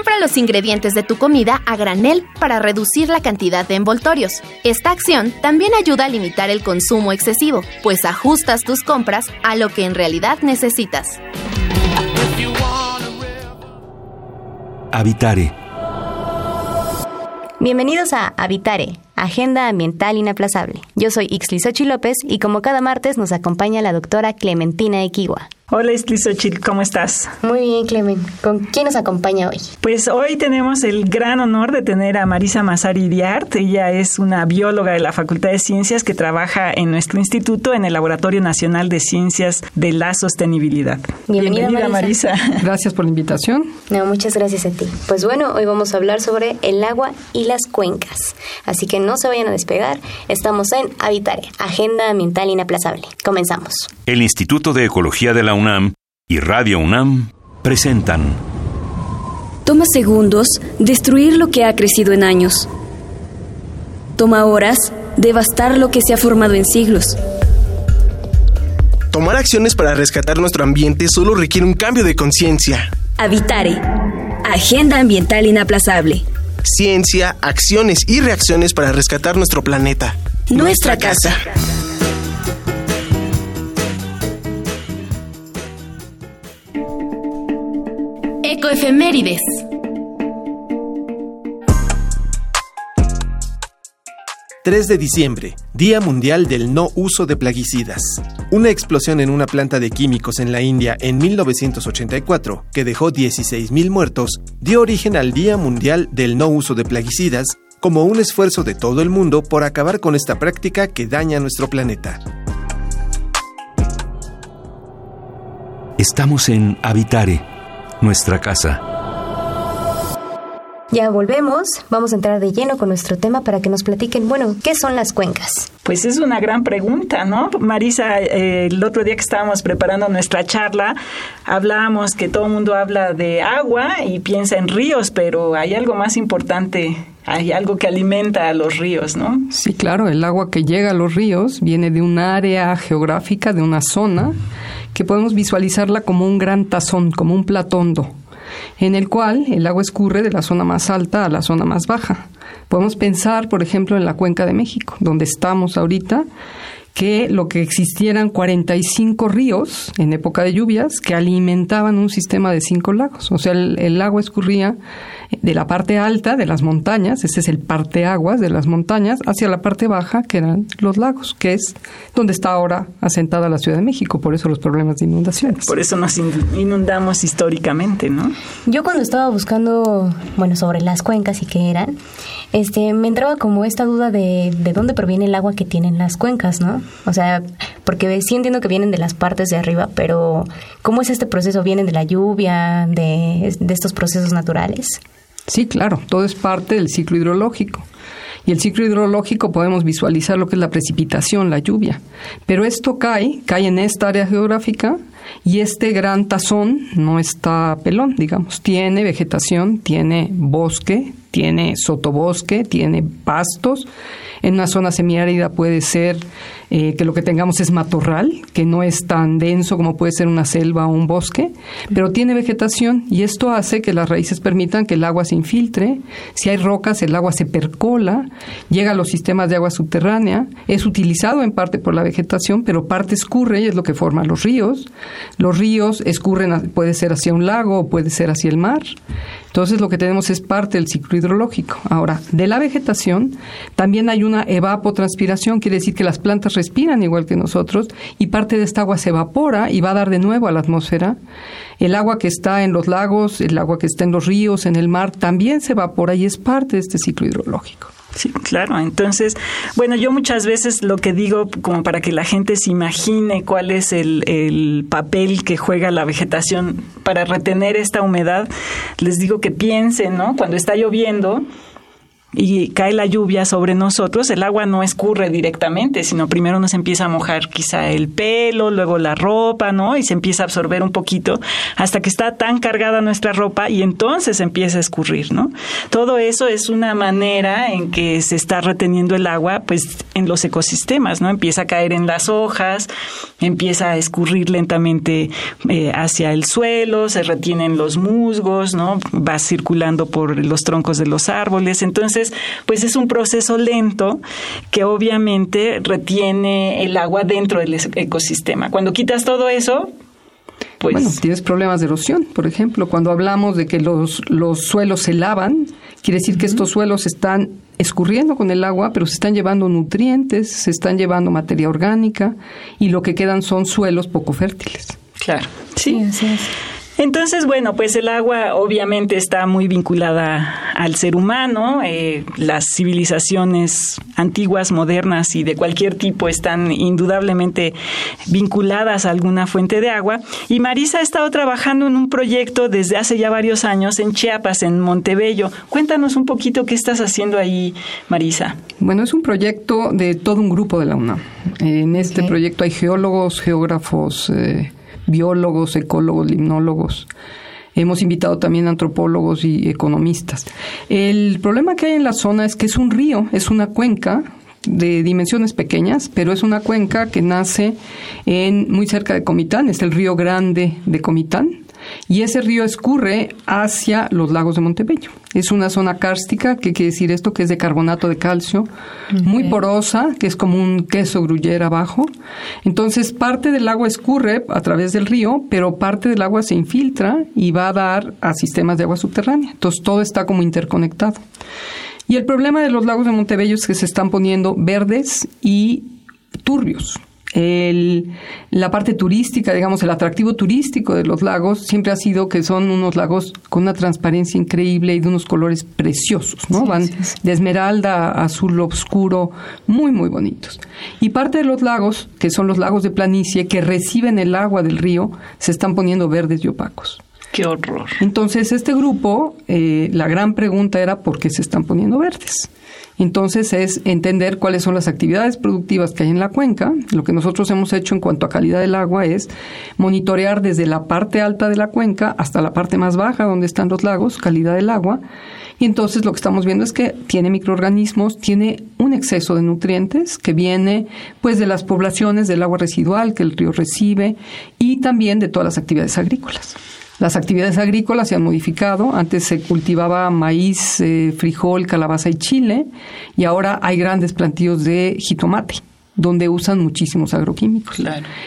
Compra los ingredientes de tu comida a granel para reducir la cantidad de envoltorios. Esta acción también ayuda a limitar el consumo excesivo, pues ajustas tus compras a lo que en realidad necesitas. Habitare. Bienvenidos a Habitare, Agenda Ambiental Inaplazable. Yo soy Ixlisochi López y como cada martes nos acompaña la doctora Clementina Equigua. Hola Istlizochil, ¿cómo estás? Muy bien, Clemen. ¿Con quién nos acompaña hoy? Pues hoy tenemos el gran honor de tener a Marisa Mazari Diart. Ella es una bióloga de la Facultad de Ciencias que trabaja en nuestro instituto en el Laboratorio Nacional de Ciencias de la Sostenibilidad. Bienvenida, Marisa. Gracias por la invitación. No, muchas gracias a ti. Pues bueno, hoy vamos a hablar sobre el agua y las cuencas. Así que no se vayan a despegar. Estamos en Habitare, Agenda Ambiental Inaplazable. Comenzamos. El Instituto de Ecología de la UNAM y Radio UNAM presentan. Toma segundos destruir lo que ha crecido en años. Toma horas devastar lo que se ha formado en siglos. Tomar acciones para rescatar nuestro ambiente solo requiere un cambio de conciencia. Habitare. Agenda ambiental inaplazable. Ciencia, acciones y reacciones para rescatar nuestro planeta. Nuestra, casa. Ecoefemérides. ...3 de diciembre, Día Mundial del No Uso de Plaguicidas. Una explosión en una planta de químicos en la India en 1984, que dejó 16.000 muertos, dio origen al Día Mundial del No Uso de Plaguicidas como un esfuerzo de todo el mundo por acabar con esta práctica que daña nuestro planeta. Estamos en Habitare, nuestra casa. Ya volvemos, vamos a entrar de lleno con nuestro tema para que nos platiquen, bueno, ¿qué son las cuencas? Pues es una gran pregunta, ¿no? Marisa, eh, el otro día que estábamos preparando nuestra charla, hablábamos que todo el mundo habla de agua y piensa en ríos, pero hay algo más importante, hay algo que alimenta a los ríos, ¿no? Sí, claro, el agua que llega a los ríos viene de un área geográfica, de una zona, que podemos visualizarla como un gran tazón, como un platondo en el cual el agua escurre de la zona más alta a la zona más baja. Podemos pensar, por ejemplo, en la cuenca de México, donde estamos ahorita, que lo que existieran 45 ríos en época de lluvias que alimentaban un sistema de cinco lagos. O sea, el, el agua escurría de la parte alta de las montañas, este es el parteaguas de las montañas, hacia la parte baja, que eran los lagos, que es donde está ahora asentada la Ciudad de México, por eso los problemas de inundaciones. Por eso nos inundamos históricamente, ¿no? Yo cuando estaba buscando, bueno, sobre las cuencas y qué eran, este, me entraba como esta duda de, de dónde proviene el agua que tienen las cuencas, ¿no? O sea, porque sí entiendo que vienen de las partes de arriba, pero ¿cómo es este proceso? ¿Vienen de la lluvia, de, de estos procesos naturales? Sí, claro, todo es parte del ciclo hidrológico. Y el ciclo hidrológico podemos visualizar lo que es la precipitación, la lluvia. Pero esto cae, cae en esta área geográfica y este gran tazón no está pelón, digamos. Tiene vegetación, tiene bosque, tiene sotobosque, tiene pastos. En una zona semiárida puede ser eh, que lo que tengamos es matorral, que no es tan denso como puede ser una selva o un bosque, pero tiene vegetación y esto hace que las raíces permitan que el agua se infiltre. Si hay rocas, el agua se percola, llega a los sistemas de agua subterránea, es utilizado en parte por la vegetación, pero parte escurre y es lo que forma los ríos. Los ríos escurren, puede ser hacia un lago o puede ser hacia el mar. Entonces lo que tenemos es parte del ciclo hidrológico. Ahora, de la vegetación también hay una evapotranspiración, quiere decir que las plantas respiran igual que nosotros y parte de esta agua se evapora y va a dar de nuevo a la atmósfera. El agua que está en los lagos, el agua que está en los ríos, en el mar, también se evapora y es parte de este ciclo hidrológico. Sí, claro. Entonces, bueno, yo muchas veces lo que digo, como para que la gente se imagine cuál es el, el, papel que juega la vegetación para retener esta humedad, les digo que piensen, ¿no? Cuando está lloviendo, y cae la lluvia sobre nosotros, el agua no escurre directamente, sino primero nos empieza a mojar quizá el pelo, luego la ropa, ¿no? Y se empieza a absorber un poquito hasta que está tan cargada nuestra ropa y entonces empieza a escurrir, ¿no? Todo eso es una manera en que se está reteniendo el agua, pues, en los ecosistemas, ¿no? Empieza a caer en las hojas, empieza a escurrir lentamente eh, hacia el suelo, se retienen los musgos, ¿no? Va circulando por los troncos de los árboles, entonces pues es un proceso lento que obviamente retiene el agua dentro del ecosistema. Cuando quitas todo eso, pues... Bueno, tienes problemas de erosión, por ejemplo. Cuando hablamos de que los, los suelos se lavan, quiere decir que estos suelos están escurriendo con el agua, pero se están llevando nutrientes, se están llevando materia orgánica y lo que quedan son suelos poco fértiles. Claro, sí. sí entonces, bueno, pues el agua obviamente está muy vinculada al ser humano. Eh, las civilizaciones antiguas, modernas y de cualquier tipo están indudablemente vinculadas a alguna fuente de agua. Y Marisa ha estado trabajando en un proyecto desde hace ya varios años en Chiapas, en Montebello. Cuéntanos un poquito qué estás haciendo ahí, Marisa. Bueno, es un proyecto de todo un grupo de la UNAM. En este proyecto hay geólogos, geógrafos, eh, biólogos, ecólogos, limnólogos. Hemos invitado también antropólogos y economistas. El problema que hay en la zona es que es un río, es una cuenca de dimensiones pequeñas, pero es una cuenca que nace en muy cerca de Comitán, es el río Grande de Comitán y ese río escurre hacia los lagos de Montebello. Es una zona kárstica, que quiere decir esto, que es de carbonato de calcio, muy porosa, que es como un queso gruyere abajo. Entonces, parte del agua escurre a través del río, pero parte del agua se infiltra y va a dar a sistemas de agua subterránea. Entonces, todo está como interconectado. Y el problema de los lagos de Montebello es que se están poniendo verdes y turbios el, la parte turística, digamos, el atractivo turístico de los lagos siempre ha sido que son unos lagos con una transparencia increíble y de unos colores preciosos, ¿no? Van de esmeralda a azul oscuro, muy, muy bonitos. Y parte de los lagos, que son los lagos de planicie, que reciben el agua del río, se están poniendo verdes y opacos. ¡Qué horror! Entonces, este grupo, eh, la gran pregunta era por qué se están poniendo verdes. Entonces es entender cuáles son las actividades productivas que hay en la cuenca. Lo que nosotros hemos hecho en cuanto a calidad del agua es monitorear desde la parte alta de la cuenca hasta la parte más baja donde están los lagos, calidad del agua. Y entonces lo que estamos viendo es que tiene microorganismos, tiene un exceso de nutrientes que viene pues de las poblaciones del agua residual que el río recibe y también de todas las actividades agrícolas. Las actividades agrícolas se han modificado. Antes se cultivaba maíz, eh, frijol, calabaza y chile y ahora hay grandes plantíos de jitomate donde usan muchísimos agroquímicos.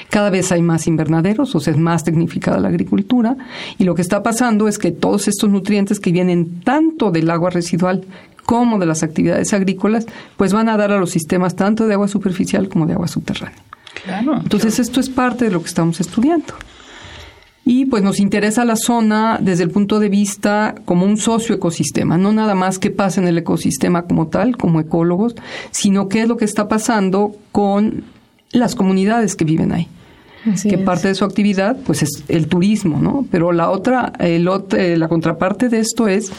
Cada vez hay más invernaderos, o sea, es más tecnificada la agricultura, y lo que está pasando es que todos estos nutrientes que vienen tanto del agua residual como de las actividades agrícolas, pues van a dar a los sistemas tanto de agua superficial como de agua subterránea. Entonces, esto es parte de lo que estamos estudiando. Y pues nos interesa la zona desde el punto de vista como un socioecosistema, no nada más qué pasa en el ecosistema como tal, como ecólogos, sino qué es lo que está pasando con las comunidades que viven ahí. que parte de su actividad pues es el turismo, ¿no? Pero la otra, el, eh, la contraparte de esto es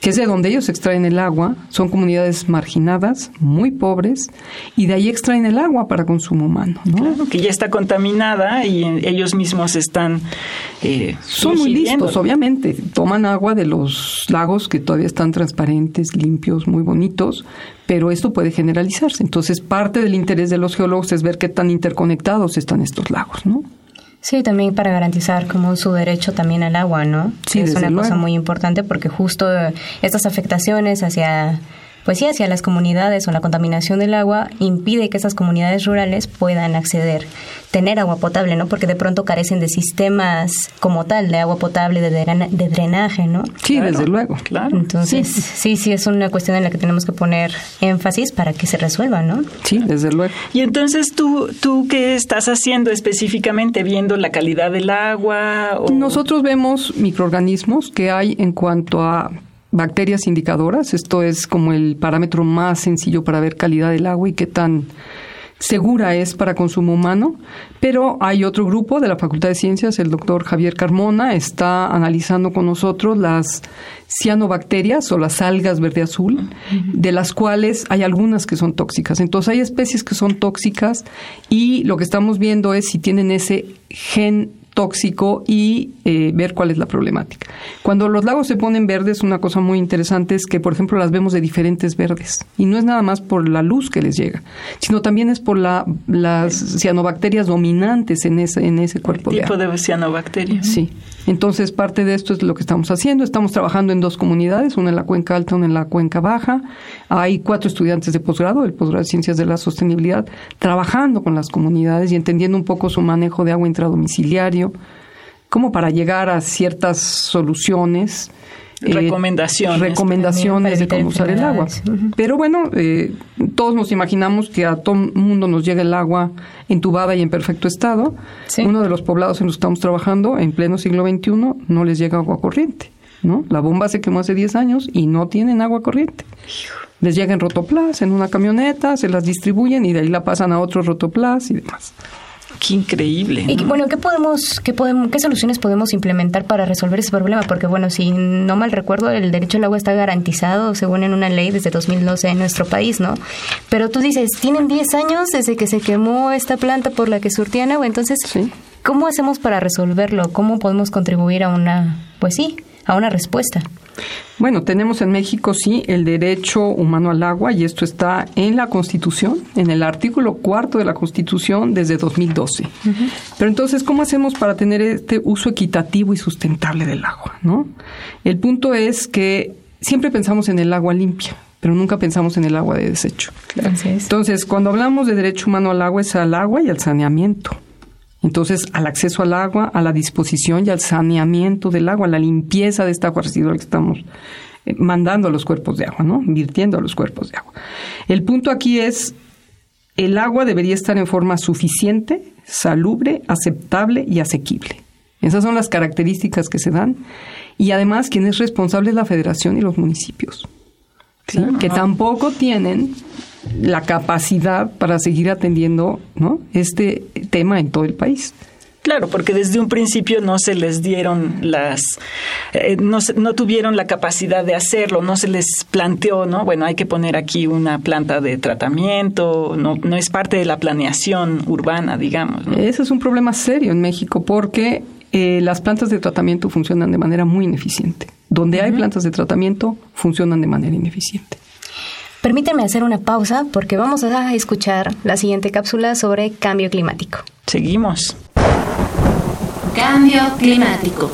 que es de donde ellos extraen el agua, son comunidades marginadas, muy pobres, y de ahí extraen el agua para consumo humano. ¿no? Claro, que ya está contaminada y ellos mismos están... Eh, son muy listos, obviamente. Toman agua de los lagos que todavía están transparentes, limpios, muy bonitos, pero esto puede generalizarse. Entonces, parte del interés de los geólogos es ver qué tan interconectados están estos lagos, ¿no? Sí, también para garantizar como su derecho también al agua, ¿no? Sí, es una cosa muy importante porque justo estas afectaciones hacia pues sí, hacia las comunidades o la contaminación del agua impide que esas comunidades rurales puedan acceder, tener agua potable, ¿no? Porque de pronto carecen de sistemas como tal, de agua potable, de, de drenaje, ¿no? Sí, desde luego. Claro. Entonces, sí. sí, es una cuestión en la que tenemos que poner énfasis para que se resuelva, ¿no? Sí, desde luego. Y entonces, ¿tú, tú qué estás haciendo específicamente? ¿Viendo la calidad del agua? Nosotros vemos microorganismos que hay en cuanto a bacterias indicadoras. Esto es como el parámetro más sencillo para ver calidad del agua y qué tan segura es para consumo humano, pero hay otro grupo de la Facultad de Ciencias, el doctor Javier Carmona, está analizando con nosotros las cianobacterias o las algas verde azul, de las cuales hay algunas que son tóxicas. Entonces hay especies que son tóxicas y lo que estamos viendo es si tienen ese gen tóxico y eh, ver cuál es la problemática. Cuando los lagos se ponen verdes, una cosa muy interesante es que, por ejemplo, las vemos de diferentes verdes. Y no es nada más por la luz que les llega, sino también es por la, las cianobacterias dominantes en ese, en ese cuerpo El tipo de agua. de cianobacterias. Sí. Entonces, parte de esto es lo que estamos haciendo. Estamos trabajando en dos comunidades, una en la cuenca alta, una en la cuenca baja. Hay cuatro estudiantes de posgrado, el posgrado de Ciencias de la Sostenibilidad, trabajando con las comunidades y entendiendo un poco su manejo de agua como para llegar a ciertas soluciones. eh, Recomendaciones. recomendaciones de cómo usar el agua. Pero bueno, eh, todos nos imaginamos que a todo mundo nos llega el agua entubada y en perfecto estado. Sí. Uno de los poblados en los que estamos trabajando, en pleno siglo XXI, no les llega agua corriente. ¿no? La bomba se quemó hace 10 años y no tienen agua corriente. Les llega en rotoplas, en una camioneta, se las distribuyen y de ahí la pasan a otros rotoplas y demás. Qué increíble. Y ¿no? bueno, ¿qué podemos, qué podemos, qué soluciones podemos implementar para resolver ese problema? Porque bueno, si no mal recuerdo, el derecho al agua está garantizado según en una ley desde 2012 en nuestro país, ¿no? Pero tú dices, tienen 10 años desde que se quemó esta planta por la que surtían agua, entonces, Sí. ¿cómo hacemos para resolverlo? ¿Cómo podemos contribuir a una, pues sí, a una respuesta? Bueno, tenemos en México sí el derecho humano al agua y esto está en la Constitución, en el artículo cuarto de la Constitución desde 2012. Pero entonces, ¿cómo hacemos para tener este uso equitativo y sustentable del agua? ¿no? El punto es que siempre pensamos en el agua limpia, pero nunca pensamos en el agua de desecho. Entonces, Entonces, cuando hablamos de derecho humano al agua es al agua y al saneamiento. Entonces, al acceso al agua, a la disposición y al saneamiento del agua, a la limpieza de esta agua residual que estamos eh, mandando a los cuerpos de agua, ¿no? Virtiendo a los cuerpos de agua. El punto aquí es, el agua debería estar en forma suficiente, salubre, aceptable y asequible. Esas son las características que se dan. Y además, quien es responsable es la federación y los municipios. ¿sí? que tampoco tienen la capacidad para seguir atendiendo ¿no? este tema en todo el país. Claro, porque desde un principio no se les dieron las, eh, no, no tuvieron la capacidad de hacerlo, no se les planteó, ¿no? Bueno, hay que poner aquí una planta de tratamiento, no, no es parte de la planeación urbana, digamos. ¿no? Ese es un problema serio en México porque eh, las plantas de tratamiento funcionan de manera muy ineficiente. Donde hay plantas de tratamiento, funcionan de manera ineficiente. Permítanme hacer una pausa porque vamos a escuchar la siguiente cápsula sobre cambio climático. Seguimos. Cambio climático.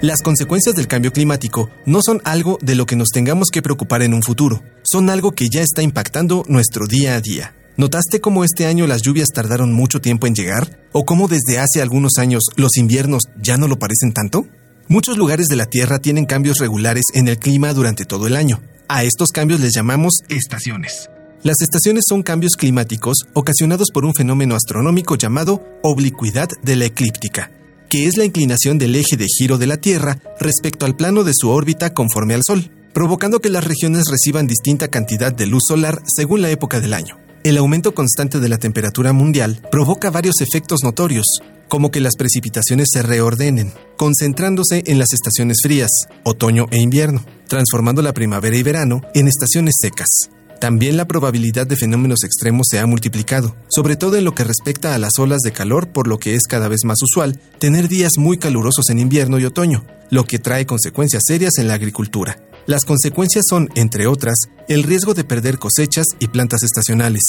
Las consecuencias del cambio climático no son algo de lo que nos tengamos que preocupar en un futuro, son algo que ya está impactando nuestro día a día. ¿Notaste cómo este año las lluvias tardaron mucho tiempo en llegar? ¿O cómo desde hace algunos años los inviernos ya no lo parecen tanto? Muchos lugares de la Tierra tienen cambios regulares en el clima durante todo el año. A estos cambios les llamamos estaciones. Las estaciones son cambios climáticos ocasionados por un fenómeno astronómico llamado oblicuidad de la eclíptica, que es la inclinación del eje de giro de la Tierra respecto al plano de su órbita conforme al Sol, provocando que las regiones reciban distinta cantidad de luz solar según la época del año. El aumento constante de la temperatura mundial provoca varios efectos notorios, como que las precipitaciones se reordenen, concentrándose en las estaciones frías, otoño e invierno, transformando la primavera y verano en estaciones secas. También la probabilidad de fenómenos extremos se ha multiplicado, sobre todo en lo que respecta a las olas de calor, por lo que es cada vez más usual tener días muy calurosos en invierno y otoño, lo que trae consecuencias serias en la agricultura. Las consecuencias son, entre otras, el riesgo de perder cosechas y plantas estacionales.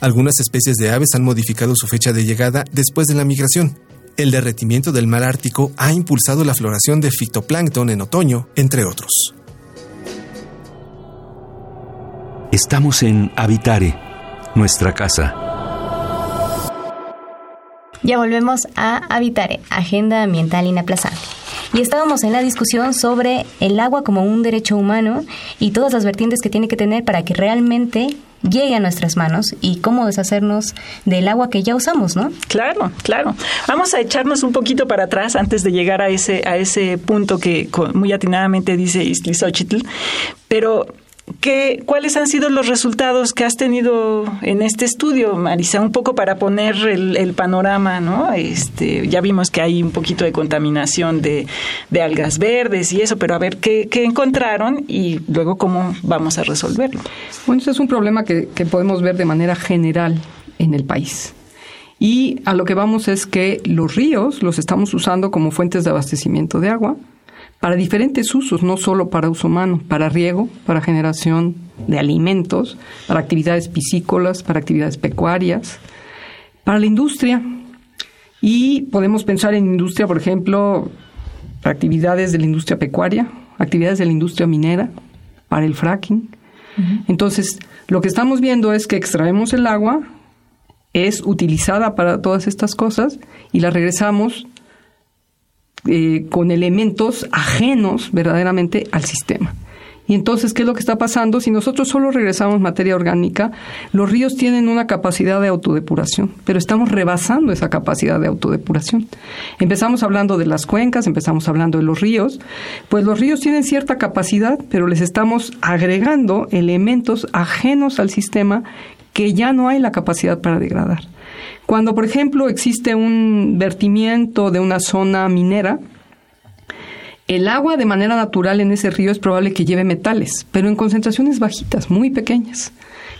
Algunas especies de aves han modificado su fecha de llegada después de la migración. El derretimiento del mar Ártico ha impulsado la floración de fitoplancton en otoño, entre otros. Estamos en Habitare, nuestra casa. Ya volvemos a Habitare, Agenda Ambiental Inaplazable. Y estábamos en la discusión sobre el agua como un derecho humano y todas las vertientes que tiene que tener para que realmente llegue a nuestras manos y cómo deshacernos del agua que ya usamos, ¿no? Claro, claro. Vamos a echarnos un poquito para atrás antes de llegar a ese, a ese punto que muy atinadamente dice Xochitl. Pero ¿qué, ¿cuáles han sido los resultados que has tenido en este estudio, Marisa? Un poco para poner el, panorama, ¿no? Este, ya vimos que hay un poquito de contaminación de, algas verdes y eso, pero a ver qué, encontraron y luego cómo vamos a resolverlo. Bueno, ese es un problema que, que podemos ver de manera general en el país. Y a lo que vamos es que los ríos los estamos usando como fuentes de abastecimiento de agua para diferentes usos, no solo para uso humano, para riego, para generación de alimentos, para actividades piscícolas, para actividades pecuarias, para la industria. Y podemos pensar en industria, por ejemplo, actividades de la industria pecuaria, actividades de la industria minera, para el fracking. Entonces, lo que estamos viendo es que extraemos el agua, es utilizada para todas estas cosas y la regresamos eh, con elementos ajenos verdaderamente al sistema. Y entonces, ¿qué es lo que está pasando? Si nosotros solo regresamos materia orgánica, los ríos tienen una capacidad de autodepuración, pero estamos rebasando esa capacidad de autodepuración. Empezamos hablando de las cuencas, empezamos hablando de los ríos, pues los ríos tienen cierta capacidad, pero les estamos agregando elementos ajenos al sistema que ya no hay la capacidad para degradar. Cuando, por ejemplo, existe un vertimiento de una zona minera, el agua de manera natural en ese río es probable que lleve metales, pero en concentraciones bajitas, muy pequeñas.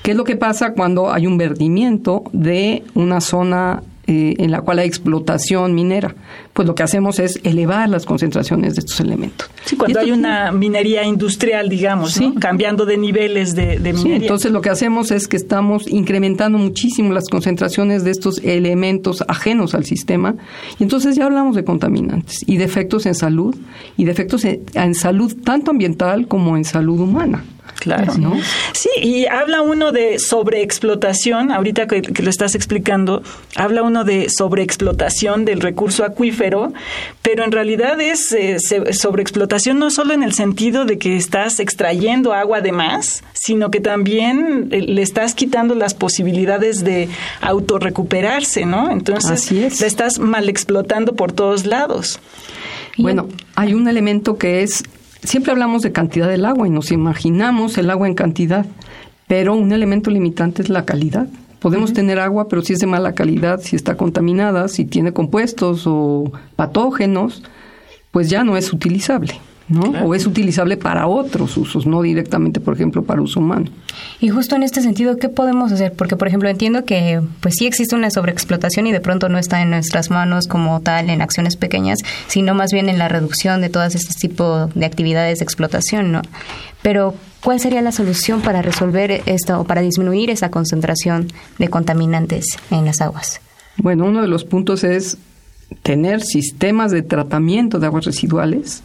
¿Qué es lo que pasa cuando hay un vertimiento de una zona eh, en la cual hay explotación minera, pues lo que hacemos es elevar las concentraciones de estos elementos. Sí, cuando hay una minería industrial, digamos, cambiando de niveles de, minería. entonces lo que hacemos es que estamos incrementando muchísimo las concentraciones de estos elementos ajenos al sistema y entonces ya hablamos de contaminantes y de efectos en salud y de efectos en salud tanto ambiental como en salud humana. Claro. ¿no? Sí, y habla uno de sobreexplotación, ahorita que, lo estás explicando, habla uno de sobreexplotación del recurso acuífero, pero en realidad es eh, sobreexplotación no solo en el sentido de que estás extrayendo agua de más, sino que también eh, le estás quitando las posibilidades de autorrecuperarse, ¿no? Entonces, la estás mal explotando por todos lados. Bueno, hay un elemento que es siempre hablamos de cantidad del agua y nos imaginamos el agua en cantidad, pero un elemento limitante es la calidad. Podemos tener agua, pero si es de mala calidad, si está contaminada, si tiene compuestos o patógenos, pues ya no es utilizable. ¿No? O es utilizable para otros usos, no directamente, por ejemplo, para uso humano. Y justo en este sentido, ¿qué podemos hacer? Porque, por ejemplo, entiendo que pues sí existe una sobreexplotación y de pronto no está en nuestras manos como tal en acciones pequeñas, sino más bien en la reducción de todas este tipo de actividades de explotación, ¿no? Pero, ¿cuál sería la solución para resolver esto o para disminuir esa concentración de contaminantes en las aguas? Bueno, uno de los puntos es tener sistemas de tratamiento de aguas residuales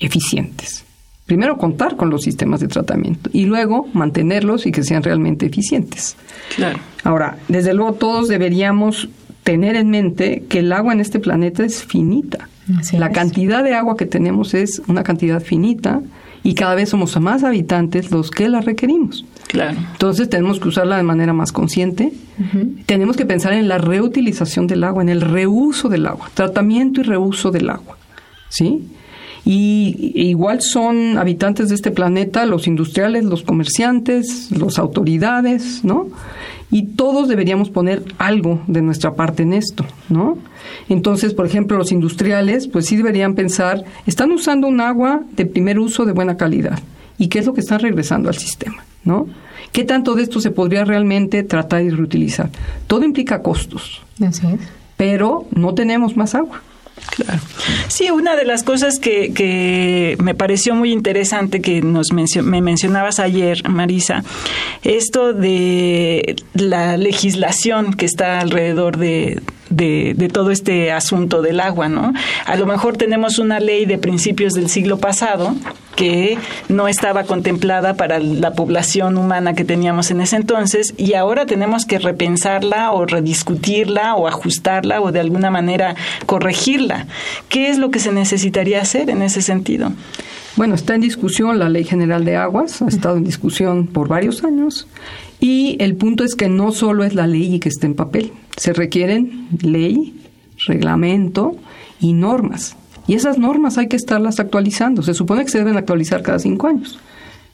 eficientes. Primero contar con los sistemas de tratamiento y luego mantenerlos y que sean realmente eficientes. Claro. Ahora, desde luego todos deberíamos tener en mente que el agua en este planeta es finita. la cantidad de agua que tenemos es una cantidad finita y cada vez somos más habitantes los que la requerimos. Claro. Entonces tenemos que usarla de manera más consciente. Tenemos que pensar en la reutilización del agua, en el reuso del agua, tratamiento y reuso del agua. ¿Sí? Y igual son habitantes de este planeta los industriales, los comerciantes, las autoridades, ¿no? Y todos deberíamos poner algo de nuestra parte en esto, ¿no? Entonces, por ejemplo, los industriales, pues sí deberían pensar, están usando un agua de primer uso de buena calidad. ¿Y qué es lo que están regresando al sistema, ¿no? ¿Qué tanto de esto se podría realmente tratar y reutilizar? Todo implica costos. Así es. Pero no tenemos más agua. Claro. Sí, una de las cosas que, que me pareció muy interesante que nos me mencionabas ayer, Marisa, esto de la legislación que está alrededor de, de, todo este asunto del agua, ¿no? A lo mejor tenemos una ley de principios del siglo pasado que no estaba contemplada para la población humana que teníamos en ese entonces y ahora tenemos que repensarla o rediscutirla o ajustarla o de alguna manera corregirla. ¿Qué es lo que se necesitaría hacer en ese sentido? Bueno, está en discusión la Ley General de Aguas, ha estado en discusión por varios años y el punto es que no solo es la ley y que esté en papel, se requieren ley, reglamento y normas. Y esas normas hay que estarlas actualizando. Se supone que se deben actualizar cada cinco años.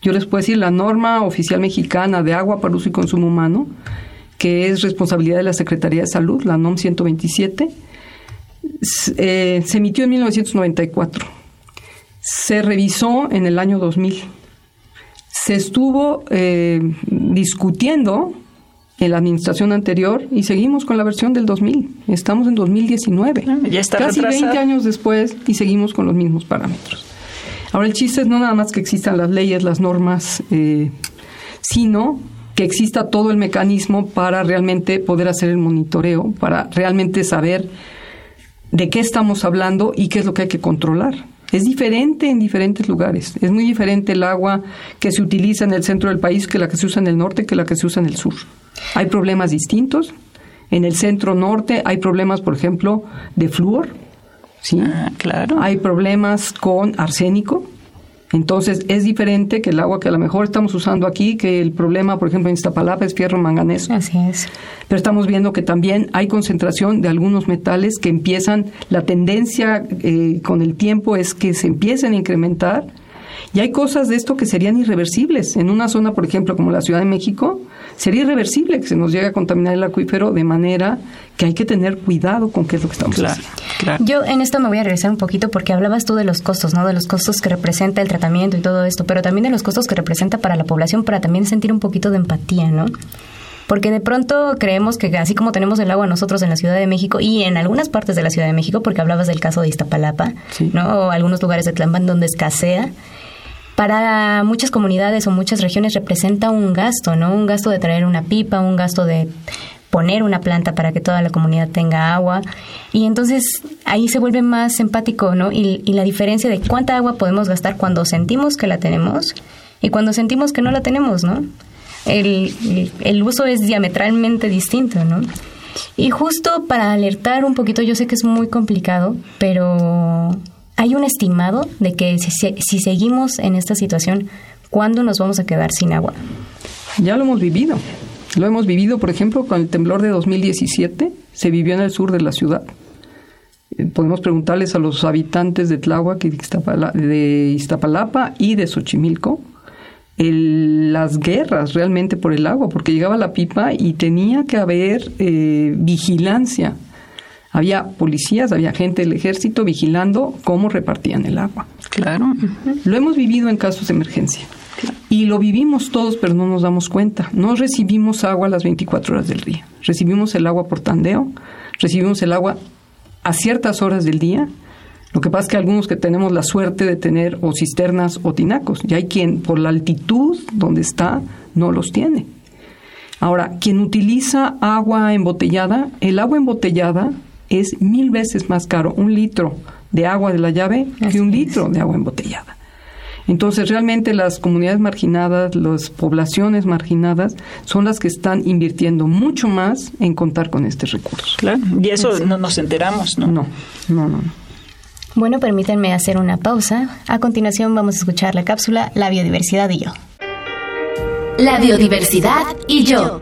Yo les puedo decir la norma oficial mexicana de agua para uso y consumo humano, que es responsabilidad de la Secretaría de Salud, la NOM 127, eh, se emitió en 1994. Se revisó en el año 2000. Se estuvo eh, discutiendo en la administración anterior y seguimos con la versión del 2000. Estamos en 2019. Ah, ya está Casi 20 años después y seguimos con los mismos parámetros. Ahora el chiste es no nada más que existan las leyes, las normas, eh, sino que exista todo el mecanismo para realmente poder hacer el monitoreo, para realmente saber de qué estamos hablando y qué es lo que hay que controlar. Es diferente en diferentes lugares. Es muy diferente el agua que se utiliza en el centro del país que la que se usa en el norte que la que se usa en el sur. Hay problemas distintos. En el centro norte hay problemas, por ejemplo, de flúor. ¿sí? Ah, claro. Hay problemas con arsénico. Entonces es diferente que el agua que a lo mejor estamos usando aquí, que el problema, por ejemplo, en Iztapalapa es fierro manganeso. Así es. Pero estamos viendo que también hay concentración de algunos metales que empiezan, la tendencia eh, con el tiempo es que se empiecen a incrementar. Y hay cosas de esto que serían irreversibles. En una zona, por ejemplo, como la Ciudad de México, sería irreversible que se nos llegue a contaminar el acuífero de manera que hay que tener cuidado con qué es lo que estamos haciendo. Yo en esto me voy a regresar un poquito porque hablabas tú de los costos, ¿no? De los costos que representa el tratamiento y todo esto, pero también de los costos que representa para la población para también sentir un poquito de empatía, ¿no? Porque de pronto creemos que así como tenemos el agua nosotros en la Ciudad de México y en algunas partes de la Ciudad de México, porque hablabas del caso de Iztapalapa, ¿no? O algunos lugares de Tlampan donde escasea, para muchas comunidades o muchas regiones representa un gasto, ¿no? Un gasto de traer una pipa, un gasto de poner una planta para que toda la comunidad tenga agua. Y entonces ahí se vuelve más empático, ¿no? Y, la diferencia de cuánta agua podemos gastar cuando sentimos que la tenemos y cuando sentimos que no la tenemos, ¿no? El, el uso es diametralmente distinto, ¿no? Y justo para alertar un poquito, yo sé que es muy complicado, pero ¿Hay un estimado de que si, seguimos en esta situación, cuándo nos vamos a quedar sin agua? Ya lo hemos vivido. Lo hemos vivido, por ejemplo, con el temblor de 2017, se vivió en el sur de la ciudad. Eh, podemos preguntarles a los habitantes de Tláhuac de Iztapalapa y de Xochimilco las guerras realmente por el agua, porque llegaba la pipa y tenía que haber eh, vigilancia había policías, había gente del ejército vigilando cómo repartían el agua. Claro. Lo hemos vivido en casos de emergencia. Y lo vivimos todos, pero no nos damos cuenta. No recibimos agua a las 24 horas del día. Recibimos el agua por tandeo, recibimos el agua a ciertas horas del día. Lo que pasa es que algunos que tenemos la suerte de tener o cisternas o tinacos, y hay quien por la altitud donde está no los tiene. Ahora, quien utiliza agua embotellada, el agua embotellada es mil veces más caro un litro de agua de la llave que un litro de agua embotellada. Entonces, realmente las comunidades marginadas, las poblaciones marginadas, son las que están invirtiendo mucho más en contar con este recurso. Claro, y eso no nos enteramos, ¿no? No, no, no. Bueno, permítanme hacer una pausa. A continuación vamos a escuchar la cápsula La biodiversidad y yo. La biodiversidad y yo.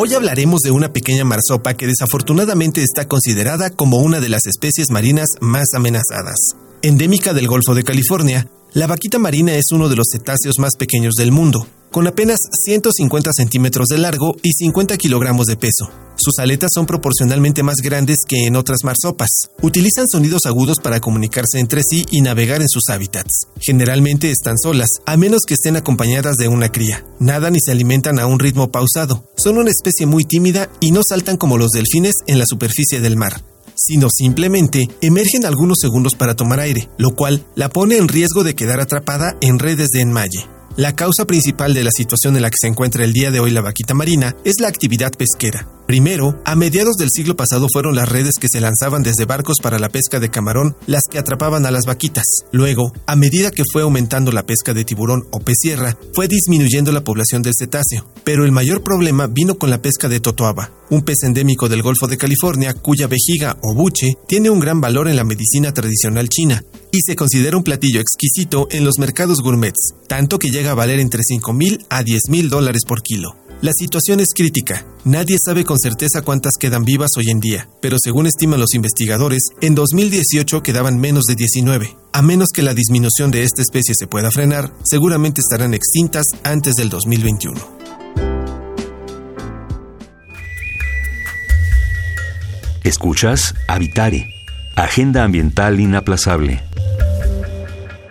Hoy hablaremos de una pequeña marsopa que desafortunadamente está considerada como una de las especies marinas más amenazadas. Endémica del Golfo de California, la vaquita marina es uno de los cetáceos más pequeños del mundo, con apenas 150 centímetros de largo y 50 kilogramos de peso. Sus aletas son proporcionalmente más grandes que en otras marsopas. Utilizan sonidos agudos para comunicarse entre sí y navegar en sus hábitats. Generalmente están solas, a menos que estén acompañadas de una cría. Nadan y se alimentan a un ritmo pausado. Son una especie muy tímida y no saltan como los delfines en la superficie del mar sino simplemente emergen algunos segundos para tomar aire, lo cual la pone en riesgo de quedar atrapada en redes de enmalle. La causa principal de la situación en la que se encuentra el día de hoy la vaquita marina es la actividad pesquera. Primero, a mediados del siglo pasado fueron las redes que se lanzaban desde barcos para la pesca de camarón las que atrapaban a las vaquitas. Luego, a medida que fue aumentando la pesca de tiburón o pez sierra, fue disminuyendo la población del cetáceo. Pero el mayor problema vino con la pesca de totoaba, un pez endémico del Golfo de California cuya vejiga o buche tiene un gran valor en la medicina tradicional china y se considera un platillo exquisito en los mercados gourmets, tanto que llega a valer entre 5 mil a 10 mil dólares por kilo. La situación es crítica. Nadie sabe con certeza cuántas quedan vivas hoy en día, pero según estiman los investigadores, en 2018 quedaban menos de 19. A menos que la disminución de esta especie se pueda frenar, seguramente estarán extintas antes del 2021. Escuchas Habitare, Agenda Ambiental Inaplazable.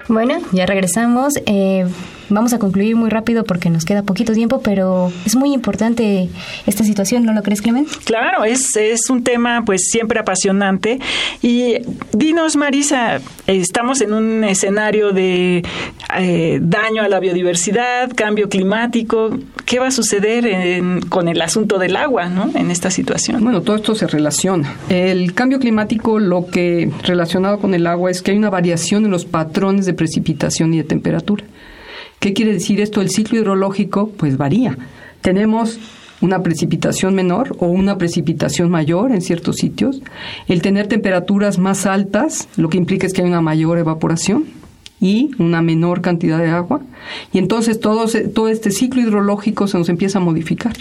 Bueno, ya regresamos. Eh, vamos a concluir muy rápido porque nos queda poquito tiempo, pero es muy importante esta situación, ¿no lo crees, Clement? Claro, es, es un tema pues siempre apasionante. Y dinos, Marisa, estamos en un escenario de eh, daño a la biodiversidad, cambio climático. ¿Qué va a suceder con el asunto del agua ¿no? en esta situación? Bueno, todo esto se relaciona. El cambio climático, lo que relacionado con el agua es que hay una variación en los patrones de precipitación y de temperatura. ¿Qué quiere decir esto? El ciclo hidrológico pues varía. Tenemos una precipitación menor o una precipitación mayor en ciertos sitios. El tener temperaturas más altas, lo que implica es que hay una mayor evaporación y una menor cantidad de agua. Y entonces todo, todo este ciclo hidrológico se nos empieza a modificar.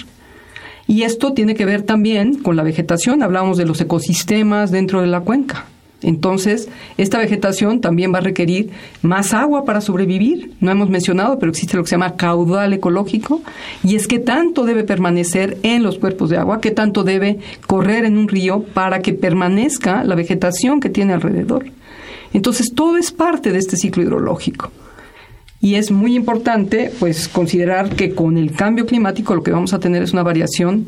Y esto tiene que ver también con la vegetación. Hablamos de los ecosistemas dentro de la cuenca. Entonces, esta vegetación también va a requerir más agua para sobrevivir. No hemos mencionado, pero existe lo que se llama caudal ecológico, y es que tanto debe permanecer en los cuerpos de agua, que tanto debe correr en un río para que permanezca la vegetación que tiene alrededor. Entonces, todo es parte de este ciclo hidrológico. Y es muy importante, pues, considerar que con el cambio climático lo que vamos a tener es una variación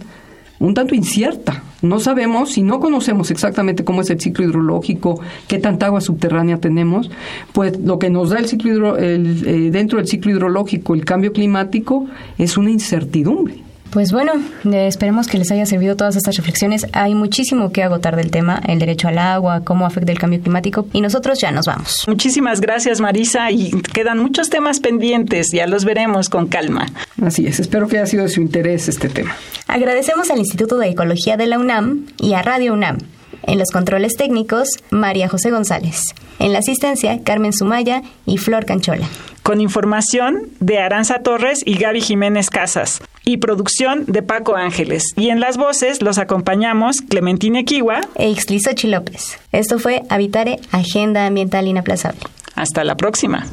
un tanto incierta. No sabemos, si no conocemos exactamente cómo es el ciclo hidrológico, qué tanta agua subterránea tenemos, pues lo que nos da el ciclo el, eh, dentro del ciclo hidrológico, el cambio climático, es una incertidumbre. Pues bueno, eh, esperemos que les haya servido todas estas reflexiones. Hay muchísimo que agotar del tema, el derecho al agua, cómo afecta el cambio climático y nosotros ya nos vamos. Muchísimas gracias Marisa y quedan muchos temas pendientes, ya los veremos con calma. Así es, espero que haya sido de su interés este tema. Agradecemos al Instituto de Ecología de la UNAM y a Radio UNAM. En los controles técnicos, María José González. En la asistencia, Carmen Sumaya y Flor Canchola con información de Aranza Torres y Gaby Jiménez Casas y producción de Paco Ángeles. Y en las voces los acompañamos Clementine Kiwa e Ixtlisochi López. Esto fue Habitare, Agenda Ambiental Inaplazable. Hasta la próxima.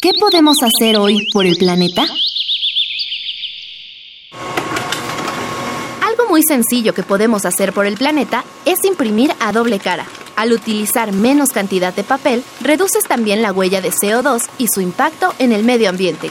¿Qué podemos hacer hoy por el planeta? Algo muy sencillo que podemos hacer por el planeta es imprimir a doble cara al utilizar menos cantidad de papel, reduces también la huella de CO2 y su impacto en el medio ambiente.